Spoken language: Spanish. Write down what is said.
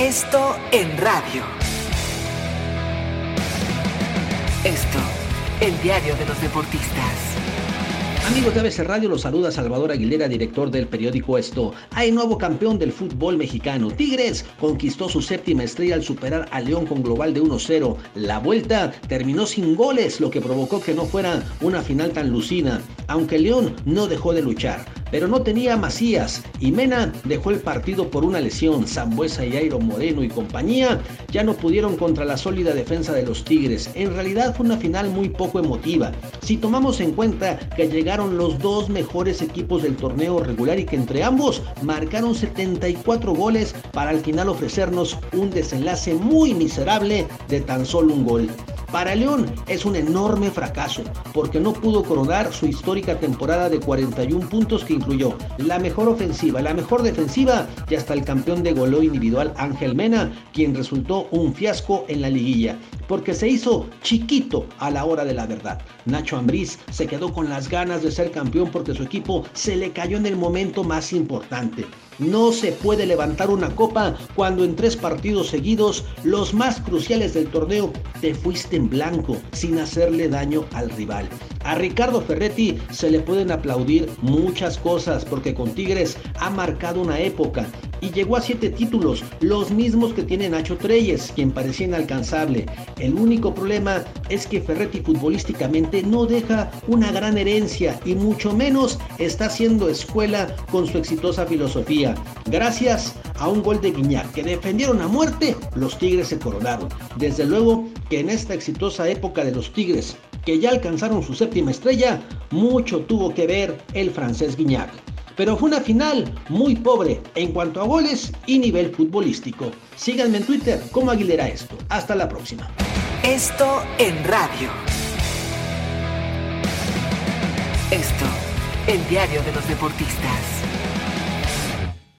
Esto en radio. Esto, el diario de los deportistas. Amigos de ABC Radio, los saluda Salvador Aguilera, director del periódico Esto. Hay nuevo campeón del fútbol mexicano. Tigres conquistó su séptima estrella al superar a León con global de 1-0. La vuelta terminó sin goles, lo que provocó que no fuera una final tan lucina, aunque León no dejó de luchar pero no tenía Macías y Mena dejó el partido por una lesión. Zambuesa y Airo Moreno y compañía ya no pudieron contra la sólida defensa de los Tigres. En realidad fue una final muy poco emotiva. Si tomamos en cuenta que llegaron los dos mejores equipos del torneo regular y que entre ambos marcaron 74 goles para al final ofrecernos un desenlace muy miserable de tan solo un gol. Para León es un enorme fracaso porque no pudo coronar su histórica temporada de 41 puntos que incluyó la mejor ofensiva, la mejor defensiva y hasta el campeón de goleo individual Ángel Mena, quien resultó un fiasco en la liguilla porque se hizo chiquito a la hora de la verdad. Nacho Ambriz se quedó con las ganas de ser campeón porque su equipo se le cayó en el momento más importante. No se puede levantar una copa cuando en tres partidos seguidos, los más cruciales del torneo, te fuiste en blanco sin hacerle daño al rival. A Ricardo Ferretti se le pueden aplaudir muchas cosas porque con Tigres ha marcado una época y llegó a siete títulos, los mismos que tiene Nacho Treyes, quien parecía inalcanzable. El único problema es que Ferretti futbolísticamente no deja una gran herencia y mucho menos está haciendo escuela con su exitosa filosofía. Gracias a un gol de Guiñac que defendieron a muerte, los Tigres se coronaron. Desde luego que en esta exitosa época de los Tigres, que ya alcanzaron su séptima estrella, mucho tuvo que ver el francés Guiñac pero fue una final muy pobre en cuanto a goles y nivel futbolístico. Síganme en Twitter como Aguilera Esto. Hasta la próxima. Esto en radio. Esto, el diario de los deportistas.